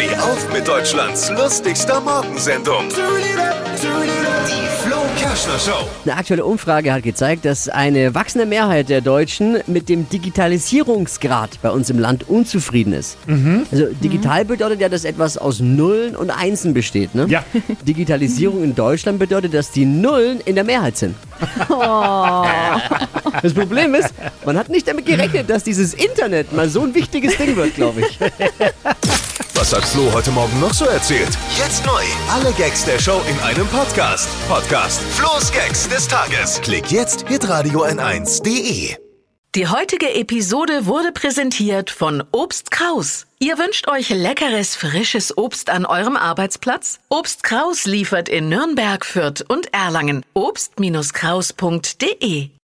Steh auf mit Deutschlands lustigster Morgensendung. Die Flo Kerschner Show. Eine aktuelle Umfrage hat gezeigt, dass eine wachsende Mehrheit der Deutschen mit dem Digitalisierungsgrad bei uns im Land unzufrieden ist. Also digital bedeutet ja, dass etwas aus Nullen und Einsen besteht. Ne? Ja. Digitalisierung in Deutschland bedeutet, dass die Nullen in der Mehrheit sind. Das Problem ist, man hat nicht damit gerechnet, dass dieses Internet mal so ein wichtiges Ding wird, glaube ich. Was hat Flo heute Morgen noch so erzählt? Jetzt neu. Alle Gags der Show in einem Podcast. Podcast Flo's Gags des Tages. Klick jetzt, hitradio n1.de. Die heutige Episode wurde präsentiert von Obst Kraus. Ihr wünscht euch leckeres, frisches Obst an eurem Arbeitsplatz? Obst Kraus liefert in Nürnberg, Fürth und Erlangen. Obst-Kraus.de